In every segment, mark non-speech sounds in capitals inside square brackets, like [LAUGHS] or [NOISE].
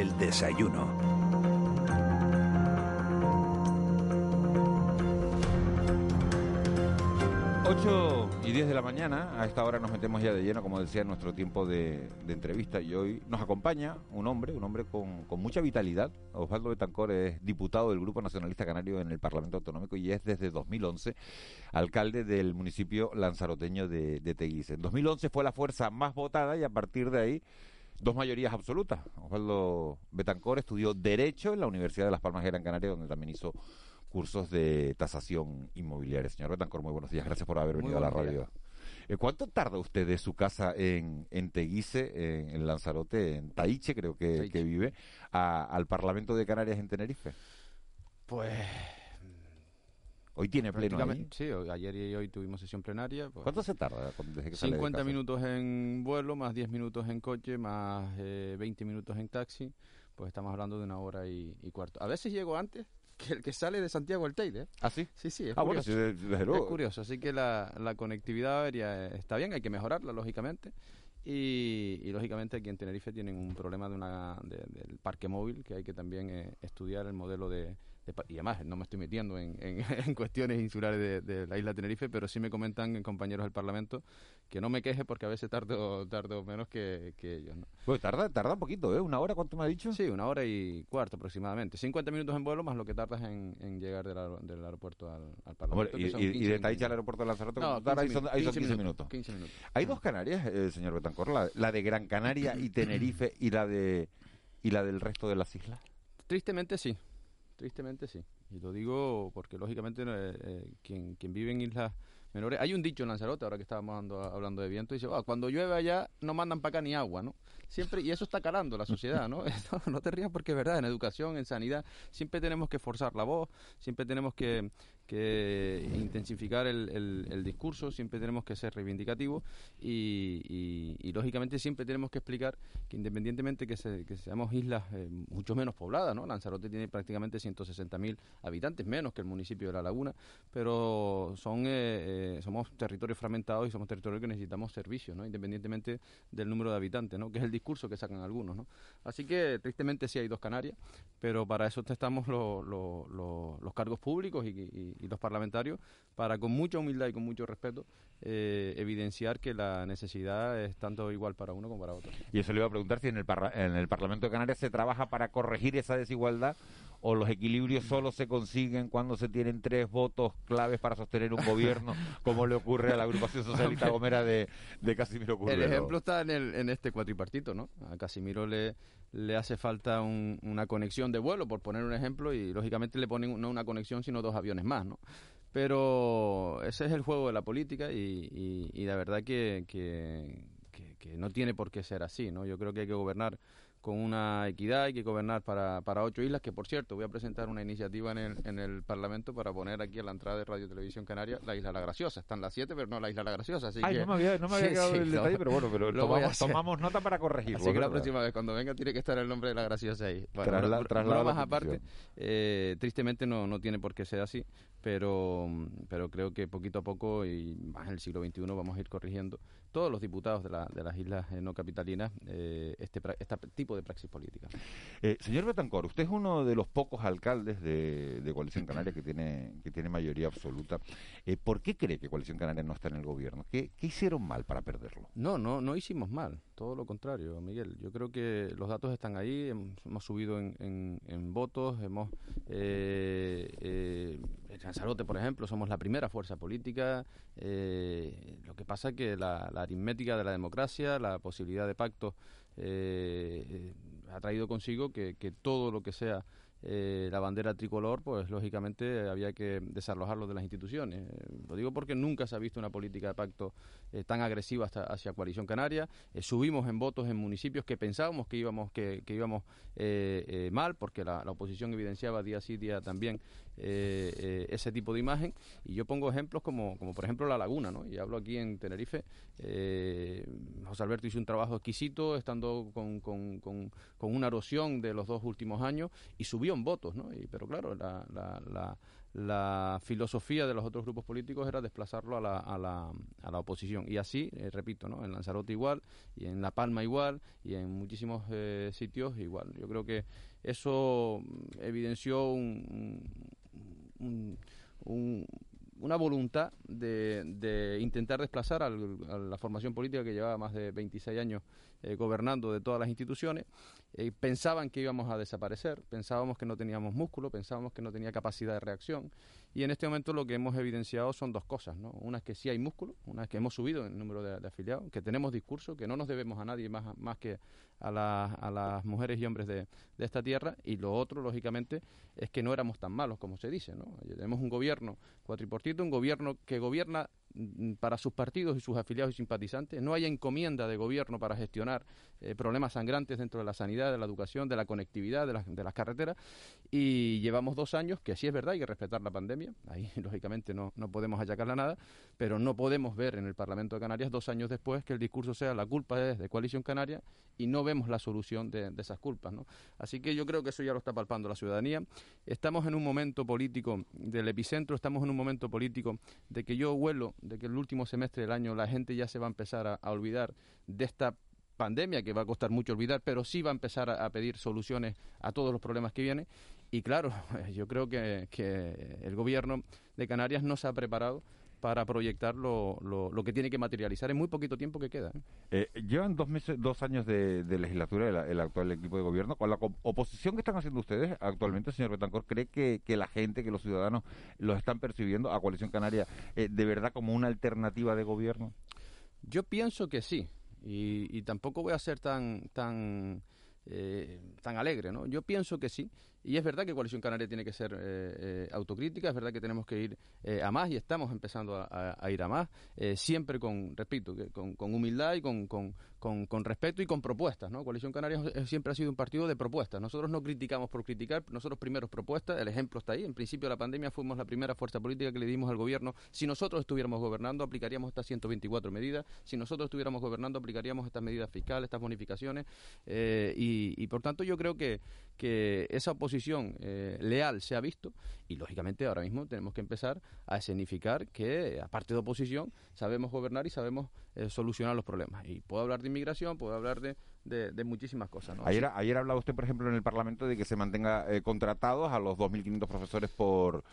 El desayuno. 8 y 10 de la mañana, a esta hora nos metemos ya de lleno, como decía, en nuestro tiempo de, entrevista. Y hoy nos acompaña un hombre, un hombre con, mucha vitalidad. Osvaldo Betancor es diputado del Grupo Nacionalista Canario en el Parlamento Autonómico y es desde 2011 alcalde del municipio lanzaroteño de, de Teguise. En 2011 fue la fuerza más votada y a partir de ahí dos mayorías absolutas. Osvaldo Betancor estudió Derecho en la Universidad de Las Palmas de Gran Canaria, donde también hizo cursos de tasación inmobiliaria. Señor Betancor, muy buenos días. Gracias por haber venido a la radio. Eh, ¿Cuánto tarda usted de su casa en, en Teguise, en, Lanzarote, en Taiche, creo que, vive, al Parlamento de Canarias en Tenerife? Pues Hoy tiene pleno ahí. Sí, ayer y hoy tuvimos sesión plenaria. Pues, ¿Cuánto se tarda desde que 50 minutos en vuelo, más 10 minutos en coche, más 20 eh, minutos en taxi. Pues estamos hablando de una hora y, y cuarto. A veces llego antes, que el que sale de Santiago el Teide. ¿Ah, sí? Sí, sí, es ah, curioso. Bueno, sí, desde luego. Es curioso, así que la, la conectividad aérea está bien, hay que mejorarla, lógicamente. Y, y, lógicamente aquí en Tenerife tienen un problema de una, del parque móvil que hay que también eh, estudiar el modelo de, y además no me estoy metiendo en, en, [LAUGHS] cuestiones insulares de, la isla Tenerife, pero sí me comentan compañeros del Parlamento que no me queje porque a veces tardo, tardo menos que, ellos. ¿no? Pues tarda, tarda un poquito, ¿eh? ¿Una hora cuánto me ha dicho? Sí, una hora y cuarto aproximadamente. 50 minutos en vuelo más lo que tardas en, llegar del, aeropuerto al, Parlamento. y, y, de Taicha al aeropuerto de Lanzarote, no, 15, ahí son, ahí 15, minutos, 15 minutos. Hay dos Canarias, eh, señor Betancor, la, la de Gran Canaria y Tenerife y la de y la del resto de las islas. Tristemente sí, tristemente sí. Y lo digo porque, lógicamente, eh, eh, quien, quien vive en islas menores... Hay un dicho en Lanzarote, ahora que estábamos hablando, de viento, dice, ah, cuando llueve allá no mandan para acá ni agua, ¿no? Siempre, y eso está calando la sociedad, [LAUGHS] ¿no? no te rías porque es verdad, en educación, en sanidad, siempre tenemos que forzar la voz, siempre tenemos que, que intensificar el, el, discurso, siempre tenemos que ser reivindicativos y, y, lógicamente siempre tenemos que explicar que independientemente que, que seamos islas eh, mucho menos pobladas, ¿no? Lanzarote tiene prácticamente 160.000 habitantes, menos que el municipio de La Laguna, pero son eh, eh, somos territorios fragmentados y somos territorios que necesitamos servicios, ¿no? Independientemente del número de habitantes, ¿no? Que es el discurso que sacan algunos, ¿no? Así que tristemente sí hay dos Canarias, pero para eso estamos los, los cargos públicos y y los parlamentarios para con mucha humildad y con mucho respeto eh, evidenciar que la necesidad es tanto igual para uno como para otro. Y eso le iba a preguntar si en el, en el Parlamento de Canarias se trabaja para corregir esa desigualdad o los equilibrios solo se consiguen cuando se tienen tres votos claves para sostener un gobierno, [LAUGHS] como le ocurre a la agrupación socialista gomera de, de Casimiro Curvelo. El ejemplo está en, el, en este cuatripartito, ¿no? A Casimiro le, le hace falta una conexión de vuelo, por poner un ejemplo, y lógicamente le ponen no una conexión, sino dos aviones más, ¿no? Pero ese es el juego de la política y, y, la verdad que, que, que, no tiene por qué ser así, ¿no? Yo creo que hay que gobernar con una equidad, hay que gobernar para, para ocho islas, que por cierto voy a presentar una iniciativa en el, en el Parlamento para poner aquí a la entrada de Radio Televisión Canaria la Isla La Graciosa. Están las siete, pero no la Isla La Graciosa. Así Ay, que... no me había, no me había [LAUGHS] quedado el detalle, pero bueno, pero tomamos, tomamos, nota para corregirlo. Así que la próxima vez, cuando venga, tiene que estar el nombre de La Graciosa ahí. Bueno, tras más aparte, eh, tristemente no, no tiene por qué ser así, pero, pero creo que poquito a poco y más en el siglo XXI vamos a ir corrigiendo todos los diputados de, la, de las islas eh, no capitalinas eh, este, este tipo de praxis política. Eh, señor Betancor, usted es uno de los pocos alcaldes de, Coalición Canaria que tiene, que tiene mayoría absoluta. ¿Por qué cree que Coalición Canaria no está en el gobierno? ¿Qué, ¿Qué, hicieron mal para perderlo? No, no, no hicimos mal. Todo lo contrario, Miguel. Yo creo que los datos están ahí. Hemos, subido en, en, votos. Hemos en Lanzarote, por ejemplo, somos la primera fuerza política. lo que pasa es que la aritmética de la democracia, la posibilidad de pacto, eh, eh, ha traído consigo que, que todo lo que sea eh, la bandera tricolor, pues lógicamente había que desalojarlo de las instituciones. lo digo porque nunca se ha visto una política de pacto eh, tan agresiva hasta, hacia Coalición Canaria. Eh, subimos en votos en municipios que pensábamos que íbamos, que, que íbamos mal, porque la, oposición evidenciaba día sí día también ese tipo de imagen. Y yo pongo ejemplos como, como por ejemplo La Laguna, ¿no? y hablo aquí en Tenerife. José Alberto hizo un trabajo exquisito, estando con, con, con, una erosión de los dos últimos años, y subió en votos, ¿no? Y, pero claro, la, la, la filosofía de los otros grupos políticos era desplazarlo a la, a la, a la oposición. Y así, eh, repito, ¿no? en Lanzarote igual, y en La Palma igual, y en muchísimos eh, sitios igual. Yo creo que eso evidenció un, una voluntad de, de intentar desplazar a la formación política que llevaba más de 26 años eh, gobernando de todas las instituciones, eh, pensaban que íbamos a desaparecer, pensábamos que no teníamos músculo, pensábamos que no tenía capacidad de reacción y en este momento lo que hemos evidenciado son dos cosas, ¿no? Una es que sí hay músculo, una es que hemos subido el número de, afiliados, que tenemos discurso, que no nos debemos a nadie más, más que a, a las mujeres y hombres de, de, esta tierra y lo otro, lógicamente, es que no éramos tan malos como se dice, ¿no? Tenemos un gobierno cuatriportito, un gobierno que gobierna para sus partidos y sus afiliados y simpatizantes, no haya encomienda de gobierno para gestionar eh, problemas sangrantes dentro de la sanidad, de la educación, de la conectividad, de, de, las carreteras. Y llevamos dos años, que sí es verdad, hay que respetar la pandemia, ahí [LAUGHS] lógicamente no, no podemos achacarla nada, pero no podemos ver en el Parlamento de Canarias dos años después que el discurso sea la culpa es de Coalición Canaria y no vemos la solución de, de esas culpas. ¿no? Así que yo creo que eso ya lo está palpando la ciudadanía. Estamos en un momento político del epicentro, estamos en un momento político de que yo huelo de que el último semestre del año la gente ya se va a empezar a, olvidar de esta pandemia que va a costar mucho olvidar, pero sí va a empezar a, pedir soluciones a todos los problemas que vienen. Y claro, [LAUGHS] yo creo que, el gobierno de Canarias no se ha preparado para proyectar lo, lo, que tiene que materializar en muy poquito tiempo que queda. ¿eh? Eh, llevan dos meses, dos años de, legislatura el, actual equipo de gobierno. Con la oposición que están haciendo ustedes actualmente, señor Betancor, ¿cree que, la gente, que los ciudadanos los están percibiendo a Coalición Canaria eh, de verdad como una alternativa de gobierno? Yo pienso que sí. Y, y tampoco voy a ser tan tan tan alegre, ¿no? Yo pienso que sí, y es verdad que Coalición Canaria tiene que ser eh, eh, autocrítica, es verdad que tenemos que ir eh, a más y estamos empezando a, ir a más, siempre con, repito, con, humildad y con, respeto y con propuestas. ¿no? Coalición Canaria siempre ha sido un partido de propuestas. Nosotros no criticamos por criticar, nosotros primeros propuestas, el ejemplo está ahí. En principio de la pandemia fuimos la primera fuerza política que le dimos al gobierno. Si nosotros estuviéramos gobernando, aplicaríamos estas 124 medidas. Si nosotros estuviéramos gobernando, aplicaríamos estas medidas fiscales, estas bonificaciones. y, por tanto yo creo que, que esa oposición eh, leal se ha visto y lógicamente ahora mismo tenemos que empezar a escenificar que aparte de oposición sabemos gobernar y sabemos eh, solucionar los problemas. Y puedo hablar de inmigración puedo hablar de, de, muchísimas cosas ayer, ayer hablaba usted por ejemplo en el Parlamento de que se mantenga eh, contratados a los 2.500 profesores por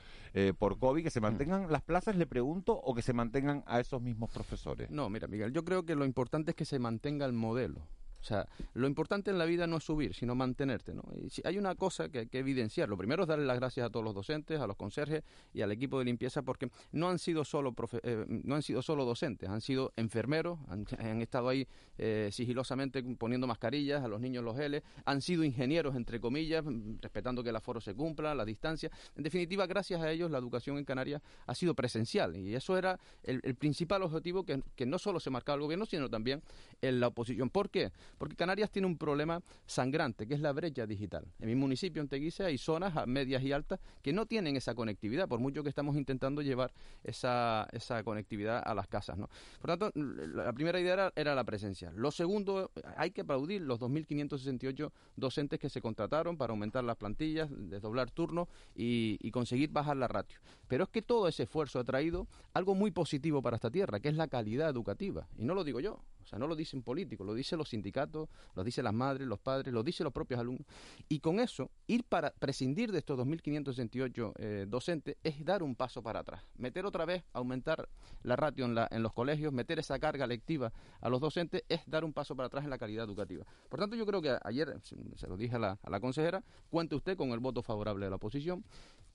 por COVID que se mantengan las plazas le pregunto o que se mantengan a esos mismos profesores. No mira Miguel yo creo que lo importante es que se mantenga el modelo o sea, lo importante en la vida no es subir, sino mantenerte, ¿no? Y si hay una cosa que hay que evidenciar. Lo primero es darle las gracias a todos los docentes, a los conserjes y al equipo de limpieza, porque no han sido solo, eh, no han sido solo docentes, han sido enfermeros, han, estado ahí eh, sigilosamente poniendo mascarillas, a los niños los L, han sido ingenieros, entre comillas, respetando que el aforo se cumpla, la distancia. En definitiva, gracias a ellos, la educación en Canarias ha sido presencial y eso era el, principal objetivo que, que no solo se marcaba el gobierno, sino también en la oposición. ¿Por qué? Porque Canarias tiene un problema sangrante, que es la brecha digital. En mi municipio, en Teguise, hay zonas medias y altas que no tienen esa conectividad, por mucho que estamos intentando llevar esa, esa conectividad a las casas. ¿no? Por tanto, la primera idea era, la presencia. Lo segundo, hay que aplaudir los 2.568 docentes que se contrataron para aumentar las plantillas, desdoblar turnos y, y conseguir bajar la ratio. Pero es que todo ese esfuerzo ha traído algo muy positivo para esta tierra, que es la calidad educativa. Y no lo digo yo, sea, no lo dicen políticos, lo dicen los sindicatos, lo dicen las madres, los padres, lo dicen los propios alumnos. Y con eso, ir para prescindir de estos 2.568 eh, docentes es dar un paso para atrás. Meter otra vez, aumentar la ratio en, los colegios, meter esa carga lectiva a los docentes es dar un paso para atrás en la calidad educativa. Por tanto, yo creo que ayer, se lo dije a la, a la consejera, cuente usted con el voto favorable de la oposición,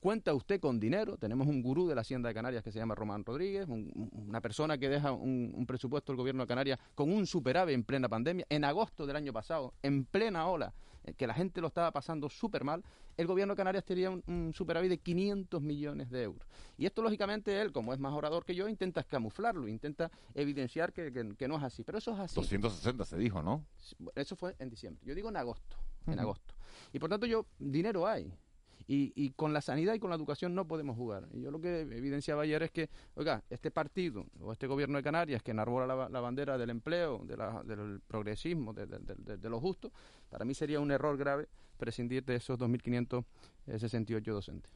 cuenta usted con dinero. Tenemos un gurú de la Hacienda de Canarias que se llama Román Rodríguez, una persona que deja un, presupuesto del gobierno de Canarias un superávit en plena pandemia, en agosto del año pasado, en plena ola, eh, que la gente lo estaba pasando súper mal, el gobierno de Canarias tenía un, superávit de 500 millones de euros. Y esto, lógicamente, él, como es más orador que yo, intenta camuflarlo, intenta evidenciar que, no es así. Pero eso es así. 260 se dijo, ¿no? Eso fue en diciembre. Yo digo en agosto. En agosto. Y por tanto, yo, dinero hay. Y, y, con la sanidad y con la educación no podemos jugar. Y yo lo que evidenciaba ayer es que, oiga, este partido o este gobierno de Canarias que enarbola la, bandera del empleo, de la, del progresismo, de, de, lo justo, para mí sería un error grave prescindir de esos 2.568 docentes.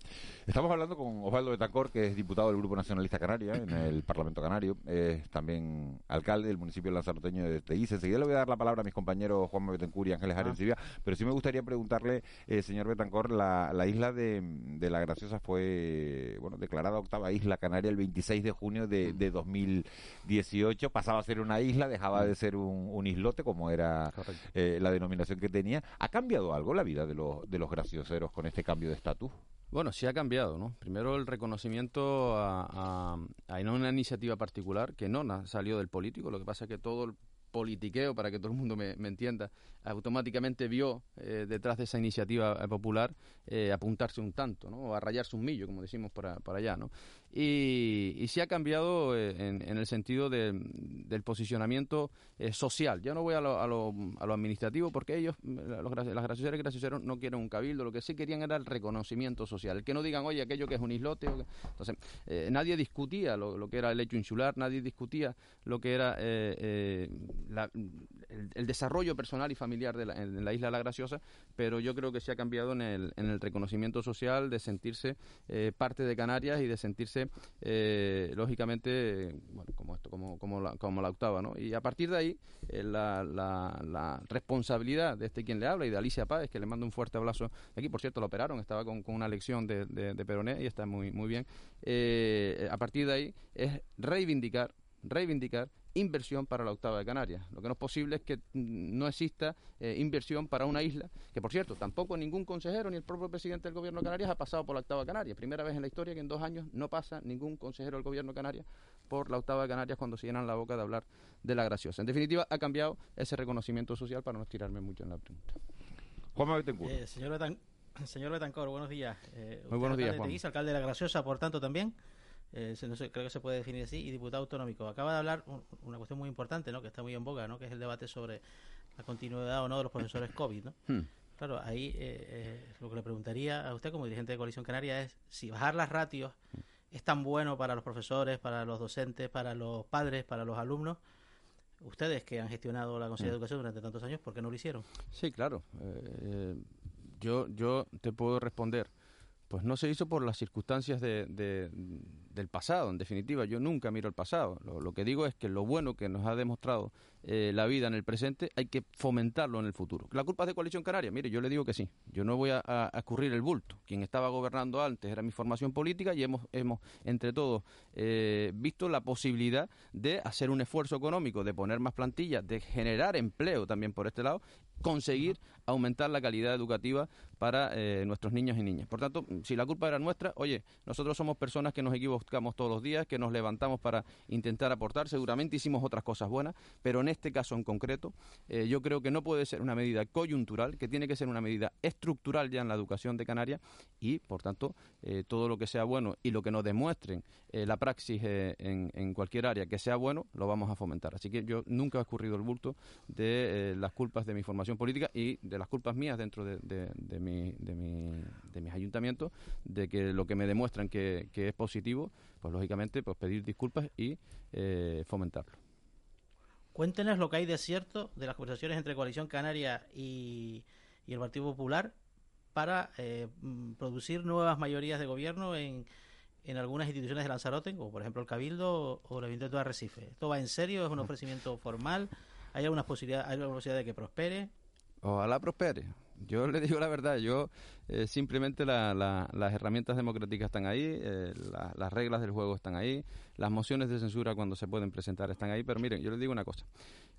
Estamos hablando con Osvaldo Betancor, que es diputado del Grupo Nacionalista Canaria en [CLEARS THROAT] el Parlamento Canario, es también alcalde del municipio lanzaroteño de Teguise. Enseguida le voy a dar la palabra a mis compañeros Juan Betancur y Ángeles Arencibia, pero sí me gustaría preguntarle, eh, señor Betancor, la, la isla de, de, La Graciosa fue bueno declarada octava isla canaria el 26 de junio de, de 2018, pasaba a ser una isla, dejaba de ser un, un islote como era eh, la denominación que tenía. ¿Ha cambiado algo la vida de los, de los gracioseros con este cambio de estatus? Bueno, sí ha cambiado, ¿no? Primero el reconocimiento a, a, una iniciativa particular que no salió del político, lo que pasa es que todo el politiqueo, para que todo el mundo me, entienda, automáticamente vio eh, detrás de esa iniciativa eh, popular eh, apuntarse un tanto, ¿no? o a rayarse un millo, como decimos por, por allá. ¿no? Y, y sí ha cambiado eh, en, en, el sentido de, del posicionamiento eh, social. Ya no voy a lo, a, lo, a lo, administrativo porque ellos, los, las gracioseras y gracioseros, no quieren un cabildo, lo que sí querían era el reconocimiento social. El que no digan, oye, aquello que es un islote. Entonces, eh, nadie discutía lo, que era el hecho insular, nadie discutía lo que era la, el, desarrollo personal y familiar de la, en la isla La Graciosa, pero yo creo que se ha cambiado en el, en el reconocimiento social de sentirse eh, parte de Canarias y de sentirse, eh, lógicamente, bueno, como esto, como, como, la, como la octava, ¿no? Y a partir de ahí, eh, la, la, la, responsabilidad de este quien le habla y de Alicia Páez, que le mando un fuerte abrazo aquí, por cierto, lo operaron, estaba con, con una lección de, de, de, Peroné y está muy, muy bien. A partir de ahí es reivindicar reivindicar inversión para la octava de Canarias. Lo que no es posible es que no exista eh, inversión para una isla, que por cierto, tampoco ningún consejero ni el propio presidente del gobierno de Canarias ha pasado por la octava de Canarias. Primera vez en la historia que en dos años no pasa ningún consejero del gobierno de Canarias por la octava de Canarias cuando se llenan la boca de hablar de la graciosa. En definitiva, ha cambiado ese reconocimiento social para no estirarme mucho en la pregunta. Juan Betancourt. Eh, señor, Betan señor Betancor, buenos días. Eh, Muy buenos días, Juan. alcalde de la Graciosa, por tanto, también. Eh, no sé, creo que se puede definir así, y diputado autonómico. Acaba de hablar un, una cuestión muy importante, ¿no? que está muy en boga, ¿no? que es el debate sobre la continuidad o no de los profesores COVID. ¿no? Hmm. Claro, ahí eh, eh, lo que le preguntaría a usted como dirigente de Coalición Canaria es si bajar las ratios es tan bueno para los profesores, para los docentes, para los padres, para los alumnos. Ustedes que han gestionado la Consejería de Educación durante tantos años, ¿por qué no lo hicieron? Sí, claro. Eh, yo, yo te puedo responder. Pues no se hizo por las circunstancias de, de, del pasado, en definitiva. Yo nunca miro el pasado. Lo, que digo es que lo bueno que nos ha demostrado eh, la vida en el presente hay que fomentarlo en el futuro. ¿La culpa es de Coalición Canaria? Mire, yo le digo que sí. Yo no voy a, a, a escurrir el bulto. Quien estaba gobernando antes era mi formación política y hemos, hemos entre todos, eh, visto la posibilidad de hacer un esfuerzo económico, de poner más plantillas, de generar empleo también por este lado conseguir aumentar la calidad educativa para eh, nuestros niños y niñas. Por tanto, si la culpa era nuestra, oye, nosotros somos personas que nos equivocamos todos los días, que nos levantamos para intentar aportar, seguramente hicimos otras cosas buenas, pero en este caso en concreto, eh, yo creo que no puede ser una medida coyuntural, que tiene que ser una medida estructural ya en la educación de Canarias y, por tanto, eh, todo lo que sea bueno y lo que nos demuestren eh, la praxis en, cualquier área que sea bueno, lo vamos a fomentar. Así que yo nunca he escurrido el bulto de las culpas de mi formación política y de las culpas mías dentro de, de, de, mi, de, mi, de mis ayuntamientos, de que lo que me demuestran que es positivo, pues lógicamente pues pedir disculpas y eh, fomentarlo. Cuéntenos lo que hay de cierto de las conversaciones entre Coalición Canaria y, y el Partido Popular para eh, producir nuevas mayorías de gobierno en, en algunas instituciones de Lanzarote, como por ejemplo el Cabildo o el Ayuntamiento de Arrecife. ¿Esto va en serio? ¿Es un [LAUGHS] ofrecimiento formal? ¿Hay alguna posibilidad, hay alguna posibilidad de que prospere? Ojalá prospere. Yo le digo la verdad, yo eh, simplemente la, la, las herramientas democráticas están ahí, eh, la, las reglas del juego están ahí, las mociones de censura cuando se pueden presentar están ahí, pero miren, yo les digo una cosa,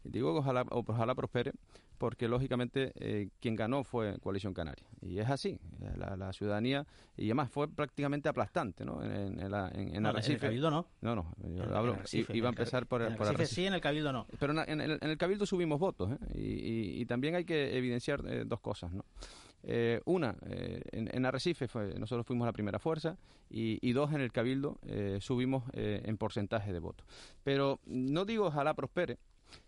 digo que ojalá, ojalá prospere, porque lógicamente eh, quien ganó fue Coalición Canaria, y es así, la, ciudadanía, y además fue prácticamente aplastante, ¿no? En, en, la, en, en no, Arrecife. En el Cabildo no. No, no, yo en, hablo, Arrecife, iba a empezar por, en por Arrecife. sí, en el Cabildo no. Pero en, el, en el Cabildo subimos votos, y, y, y, también hay que evidenciar eh, dos cosas, ¿no? Eh, una, eh, en, Arrecife fue, nosotros fuimos la primera fuerza y, y dos, en el Cabildo eh, subimos en porcentaje de votos. Pero no digo ojalá prospere,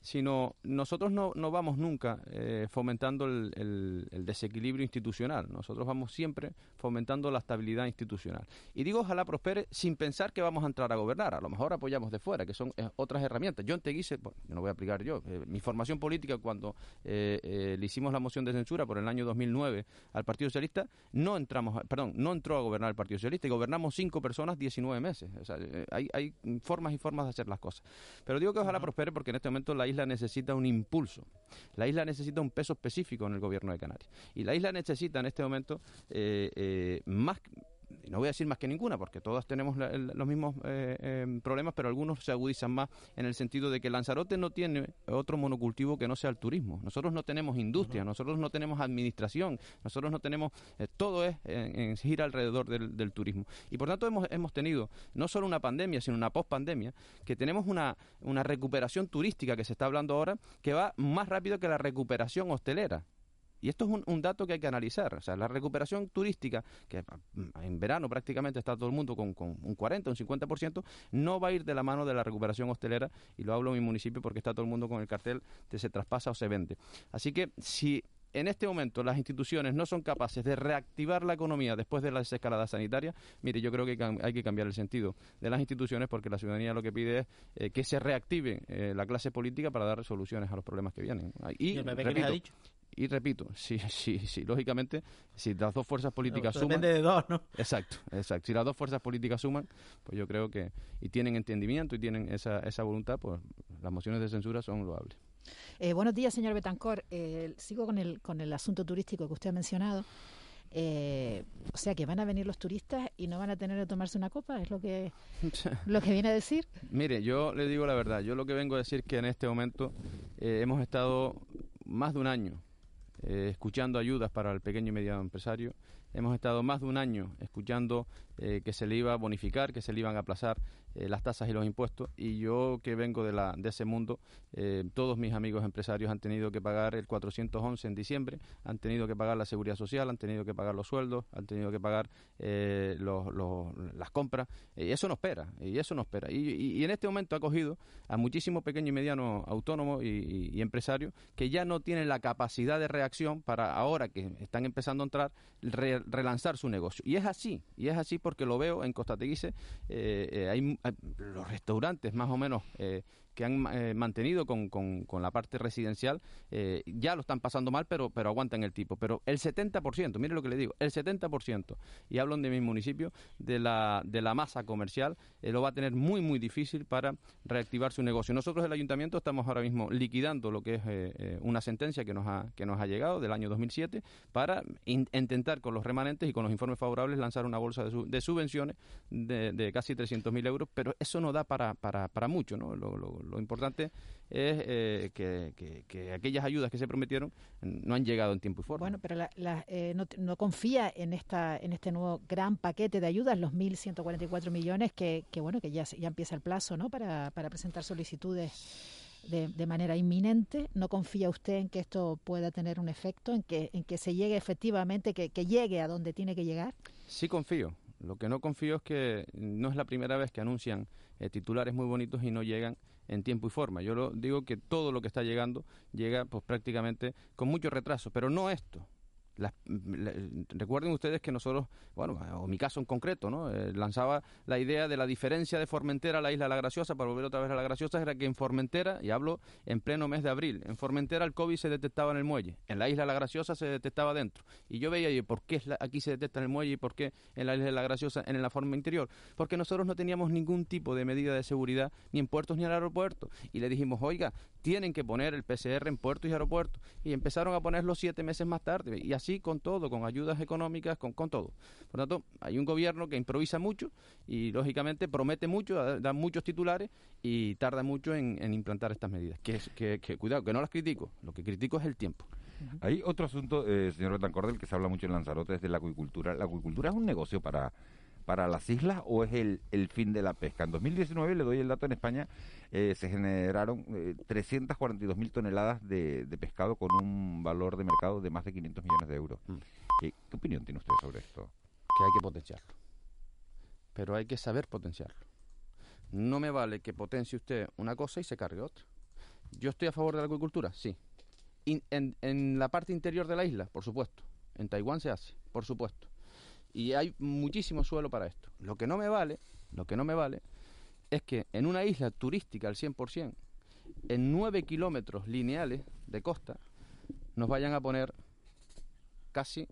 sino nosotros no, no vamos nunca eh, fomentando el, desequilibrio institucional, nosotros vamos siempre fomentando la estabilidad institucional. Y digo ojalá prospere sin pensar que vamos a entrar a gobernar, a lo mejor apoyamos de fuera, que son eh, otras herramientas. Yo en Teguise, bueno, yo no voy a aplicar yo, eh, mi formación política cuando le hicimos la moción de censura por el año 2009 al Partido Socialista, no entramos, perdón, no entró a gobernar el Partido Socialista y gobernamos cinco personas 19 meses. O sea, hay, hay formas y formas de hacer las cosas. Pero digo que ojalá prospere porque en este momento la isla necesita un impulso. La isla necesita un peso específico en el gobierno de Canarias. Y la isla necesita en este momento eh, eh, más no voy a decir más que ninguna, porque todas tenemos los mismos eh, em, problemas, pero algunos se agudizan más en el sentido de que Lanzarote no tiene otro monocultivo que no sea el turismo. Nosotros no tenemos industria, nosotros no tenemos administración, nosotros no tenemos, eh, todo es en, gira alrededor del, turismo. Y por tanto hemos, hemos tenido no solo una pandemia, sino una pospandemia, que tenemos una, una recuperación turística que se está hablando ahora, que va más rápido que la recuperación hostelera. Y esto es un, dato que hay que analizar. O sea, la recuperación turística, que mm, en verano prácticamente está todo el mundo con, un 40, un 50%, no va a ir de la mano de la recuperación hostelera. Y lo hablo en mi municipio porque está todo el mundo con el cartel de se traspasa o se vende. Así que si en este momento las instituciones no son capaces de reactivar la economía después de la desescalada sanitaria, mire, yo creo que hay que cambiar el sentido de las instituciones porque la ciudadanía lo que pide es eh, que se reactive eh, la clase política para dar soluciones a los problemas que vienen. Y, el PP ha dicho? Y repito, sí, sí, sí, lógicamente, si las dos fuerzas políticas suman... Depende de dos, ¿no? Exacto, exacto. Si las dos fuerzas políticas suman, pues yo creo que, y tienen entendimiento y tienen esa, esa voluntad, pues las mociones de censura son loables. Eh, buenos días, señor Betancor. Eh, sigo con el, con el asunto turístico que usted ha mencionado. Eh, o sea que van a venir los turistas y no van a tener que tomarse una copa, es lo que [LAUGHS] lo que viene a decir. Mire, yo le digo la verdad, yo lo que vengo a decir es que en este momento hemos estado más de un año eh, escuchando ayudas para el pequeño y mediano empresario. Hemos estado más de un año escuchando eh, que se le iba a bonificar, que se le iban a aplazar eh, las tasas y los impuestos. Y yo que vengo de, la, de ese mundo, eh, todos mis amigos empresarios han tenido que pagar el 411 en diciembre, han tenido que pagar la seguridad social, han tenido que pagar los sueldos, han tenido que pagar las compras. y eso no espera, y eso no espera. Y, en este momento ha cogido a muchísimos pequeños y medianos autónomos y, empresarios que ya no tienen la capacidad de reacción para ahora que están empezando a entrar, relanzar su negocio. Y es así, y es así porque lo veo en Costa Teguise, eh, eh, hay, los restaurantes más o menos eh, que han eh, mantenido con, con, la parte residencial, eh, ya lo están pasando mal, pero, pero aguantan el tipo. Pero el 70%, mire lo que le digo, el 70%, y hablo de mi municipio, de la, de la masa comercial, eh, lo va a tener muy, muy difícil para reactivar su negocio. Nosotros, el ayuntamiento, estamos ahora mismo liquidando lo que es una sentencia que nos, ha, que nos ha llegado del año 2007 para intentar con los remanentes y con los informes favorables lanzar una bolsa de, de subvenciones de, de casi 300.000 euros, pero eso no da para, para, para mucho, ¿no? Lo, lo importante es eh, que, aquellas ayudas que se prometieron no han llegado en tiempo y forma. Bueno, pero eh, no, confía en esta en este nuevo gran paquete de ayudas, los 1.144 millones, que, que bueno que ya, ya empieza el plazo ¿no? para, para presentar solicitudes. De, de, manera inminente. ¿No confía usted en que esto pueda tener un efecto, en que, en que se llegue efectivamente, que, que llegue a donde tiene que llegar? Sí confío. Lo que no confío es que no es la primera vez que anuncian eh, titulares muy bonitos y no llegan en tiempo y forma. Yo lo, digo que todo lo que está llegando llega pues prácticamente con mucho retraso, pero no esto recuerden ustedes que nosotros, bueno, o mi caso en concreto, ¿no? Eh, lanzaba la idea de la diferencia de Formentera a la isla La Graciosa, para volver otra vez a La Graciosa, era que en Formentera, y hablo en pleno mes de abril, en Formentera el COVID se detectaba en el muelle, en la isla La Graciosa se detectaba dentro. Y yo veía, ¿y por qué aquí se detecta en el muelle y por qué en la isla La Graciosa en la forma interior? Porque nosotros no teníamos ningún tipo de medida de seguridad, ni en puertos ni en aeropuertos. Y le dijimos, oiga, tienen que poner el PCR en puertos y aeropuertos. Y empezaron a ponerlo siete meses más tarde. Y así con todo, con ayudas económicas, con, con todo. Por tanto, hay un gobierno que improvisa mucho y, lógicamente, promete mucho, da, muchos titulares y tarda mucho en, implantar estas medidas. Que, que, cuidado, que no las critico. Lo que critico es el tiempo. Hay otro asunto, eh, señor Betancor, que se habla mucho en Lanzarote, es de la acuicultura. La acuicultura es un negocio para para las islas o es el, el fin de la pesca? En 2019, le doy el dato en España, eh, se generaron eh, 342 mil toneladas de, de, pescado con un valor de mercado de más de 500 millones de euros. Mm. ¿Qué, opinión tiene usted sobre esto? Que hay que potenciarlo. Pero hay que saber potenciarlo. No me vale que potencie usted una cosa y se cargue otra. ¿Yo estoy a favor de la acuicultura? Sí. en, en la parte interior de la isla, por supuesto. En Taiwán se hace, por supuesto. Y hay muchísimo suelo para esto. Lo que no me vale, lo que no me vale, es que en una isla turística al 100%, en 9 kilómetros lineales de costa, nos vayan a poner casi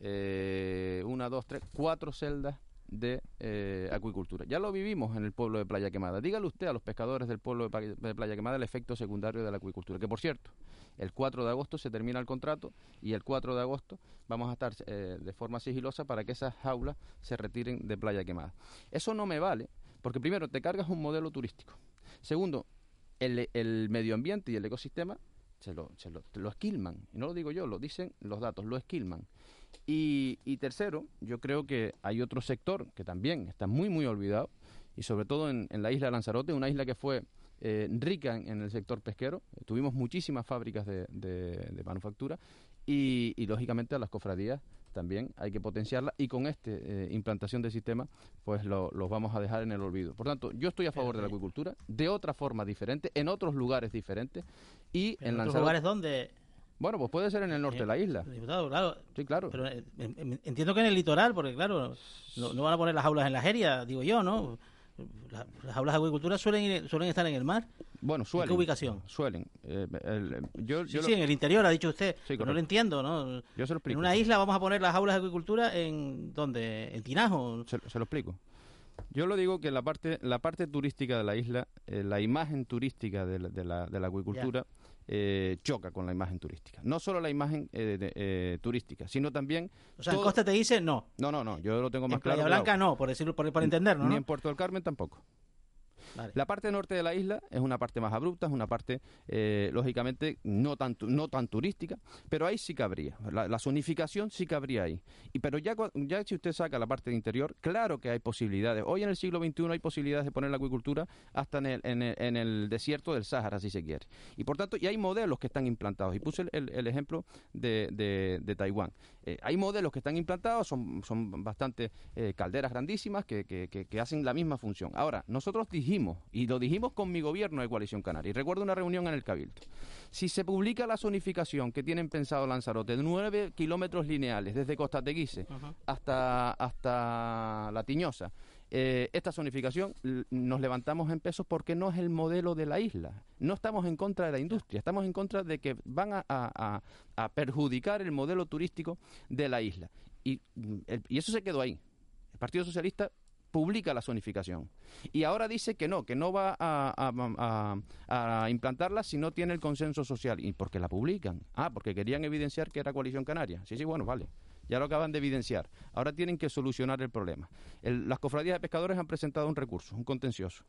eh, una, dos, tres, cuatro celdas de eh, acuicultura. Ya lo vivimos en el pueblo de Playa Quemada. Dígale usted a los pescadores del pueblo de Playa Quemada el efecto secundario de la acuicultura. Que por cierto, el 4 de agosto se termina el contrato y el 4 de agosto vamos a estar eh, de forma sigilosa para que esas jaulas se retiren de Playa Quemada. Eso no me vale porque primero te cargas un modelo turístico. Segundo, el, medio ambiente y el ecosistema se lo, se lo, lo esquilman. Y no lo digo yo, lo dicen los datos, lo esquilman. Y, tercero, yo creo que hay otro sector que también está muy, muy olvidado, y sobre todo en, la isla de Lanzarote, una isla que fue eh, rica en, el sector pesquero. Tuvimos muchísimas fábricas de, manufactura y, lógicamente, a las cofradías también hay que potenciarla y con esta eh, implantación del sistema pues los vamos a dejar en el olvido. Por tanto, yo estoy a favor de la acuicultura de otra forma diferente, en otros lugares diferentes y en, en otros lugares donde bueno, pues puede ser en el norte de la isla. Diputado, claro. Sí, claro. Pero eh, entiendo que en el litoral, porque claro, no, van a poner las aulas en la jeria, digo yo, ¿no? las aulas de agricultura suelen suelen estar en el mar. Bueno, suelen. ¿En qué ubicación? Suelen. Eh, yo, sí, en el interior, ha dicho usted. Sí, no lo entiendo, ¿no? Yo se lo explico. En una isla vamos a poner las aulas de agricultura en... ¿Dónde? ¿En Tinajo? Se, lo explico. Yo lo digo que la parte, la parte turística de la isla, eh, la imagen turística de la, de la, de la acuicultura eh, choca con la imagen turística. No solo la imagen eh, eh, turística, sino también... O sea, en Costa te dice no. No, no, no, yo lo tengo más claro. En Playa Blanca no, por decirlo, por, por entenderlo, Ni en Puerto del Carmen tampoco. La parte norte de la isla es una parte más abrupta, es una parte, eh, lógicamente, no tan, no tan turística, pero ahí sí cabría. La, zonificación sí cabría ahí. Y, pero ya, ya si usted saca la parte interior, claro que hay posibilidades. Hoy en el siglo XXI hay posibilidades de poner la acuicultura hasta en el, en el, desierto del Sáhara, si se quiere. Y por tanto, y hay modelos que están implantados. Y puse el, ejemplo de, de, Taiwán. Eh, hay modelos que están implantados, son, son bastante eh, calderas grandísimas que, que, que hacen la misma función. Ahora, nosotros dijimos y lo dijimos con mi gobierno de Coalición Canaria, y recuerdo una reunión en el Cabildo, si se publica la zonificación que tienen pensado Lanzarote de nueve kilómetros lineales desde Costa Teguise hasta, hasta La Tiñosa, eh, esta zonificación nos levantamos en pesos porque no es el modelo de la isla. No estamos en contra de la industria, estamos en contra de que van a, a, perjudicar el modelo turístico de la isla. Y, y eso se quedó ahí. El Partido Socialista publica la zonificación. Y ahora dice que no, que no va a, a, implantarla si no tiene el consenso social. ¿Y por qué la publican? Ah, porque querían evidenciar que era coalición canaria. Sí, sí, bueno, vale ya lo acaban de evidenciar. Ahora tienen que solucionar el problema. las cofradías de pescadores han presentado un recurso, un contencioso.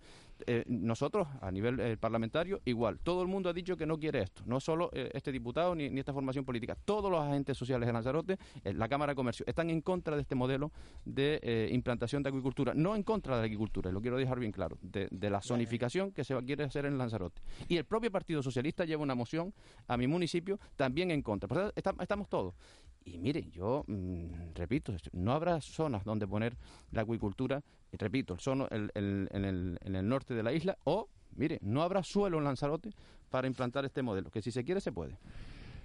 Eh, nosotros, a nivel eh, parlamentario, igual. Todo el mundo ha dicho que no quiere esto. No solo eh, este diputado ni, esta formación política. Todos los agentes sociales de Lanzarote, la Cámara de Comercio, están en contra de este modelo de implantación de agricultura. No en contra de la agricultura, y lo quiero dejar bien claro, de, la zonificación que se quiere hacer en Lanzarote. Y el propio Partido Socialista lleva una moción a mi municipio también en contra. estamos todos. Y mire, yo mm, repito, no habrá zonas donde poner la acuicultura, repito, el, el, en el norte de la isla, o, mire, no habrá suelo en Lanzarote para implantar este modelo, que si se quiere se puede.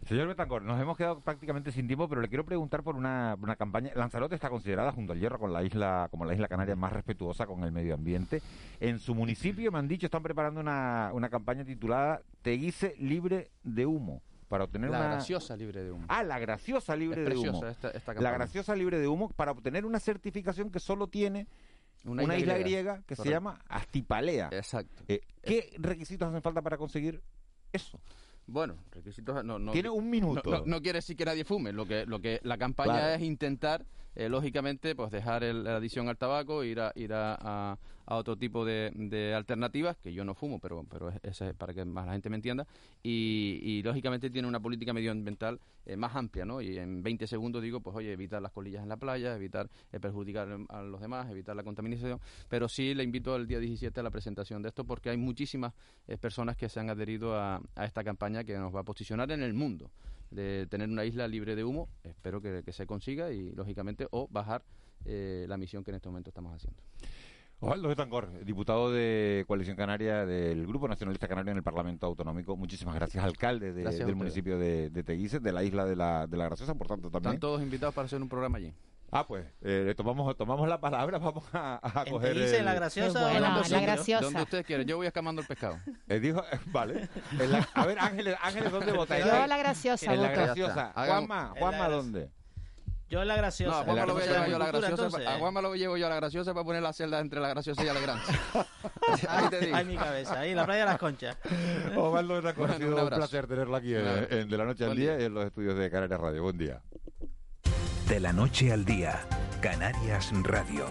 Señor Betancor, nos hemos quedado prácticamente sin tiempo, pero le quiero preguntar por una, una, campaña. Lanzarote está considerada junto al Hierro con la isla, como la isla canaria más respetuosa con el medio ambiente. En su municipio me han dicho están preparando una, una campaña titulada Teguise libre de humo para obtener la graciosa libre de humo. Ah, la graciosa libre de humo. la graciosa libre de humo para obtener una certificación que solo tiene una, isla, griega, que se llama Astipalea. Exacto. Eh, ¿Qué requisitos hacen falta para conseguir eso? Bueno, requisitos no, no tiene un minuto. No, quiere decir que nadie fume. Lo que lo que la campaña es intentar, eh, lógicamente, pues dejar la adición al tabaco, ir a ir a, a otro tipo de, de, alternativas, que yo no fumo, pero, pero es, para que más la gente me entienda, y, lógicamente tiene una política medioambiental eh, más amplia, ¿no? Y en 20 segundos digo, pues oye, evitar las colillas en la playa, evitar eh, perjudicar a los demás, evitar la contaminación, pero sí le invito el día 17 a la presentación de esto porque hay muchísimas eh, personas que se han adherido a, a esta campaña que nos va a posicionar en el mundo de tener una isla libre de humo, espero que, que se consiga y lógicamente o bajar la misión que en este momento estamos haciendo. Osvaldo Betancor, diputado de Coalición Canaria del Grupo Nacionalista Canario en el Parlamento Autonómico. Muchísimas gracias, alcalde de, del municipio de, de Teguise, de la isla de la, de la Graciosa, por tanto también. Están todos invitados para hacer un programa allí. Ah, pues, eh, tomamos, tomamos la palabra, [LAUGHS] vamos a, a ¿En coger. Teguise, el- la graciosa Qué o la la graciosa. Donde ustedes quieran. Yo voy escamando el pescado. [LAUGHS] Eh, dijo, vale. En la- a ver, Ángeles, Ángeles, ¿dónde votáis? Yo a la graciosa En la graciosa. Juanma, Juanma, ¿dónde? Yo en la No, graciosa. a Juanma la lo voy a graciosa llevar yo a la Agricultura, graciosa. entonces. A Juanma lo llevo yo a la graciosa para poner la celda entre la graciosa y Alegrance. [LAUGHS] Ahí te digo. Ay, mi cabeza, ahí, la playa de las conchas. Osvaldo Betancor, ha Bueno, sido un placer tenerlo aquí en, Claro. en De la Noche al Día día. y en los estudios de Canarias Radio. Buen día. De la noche al día, Canarias Radio.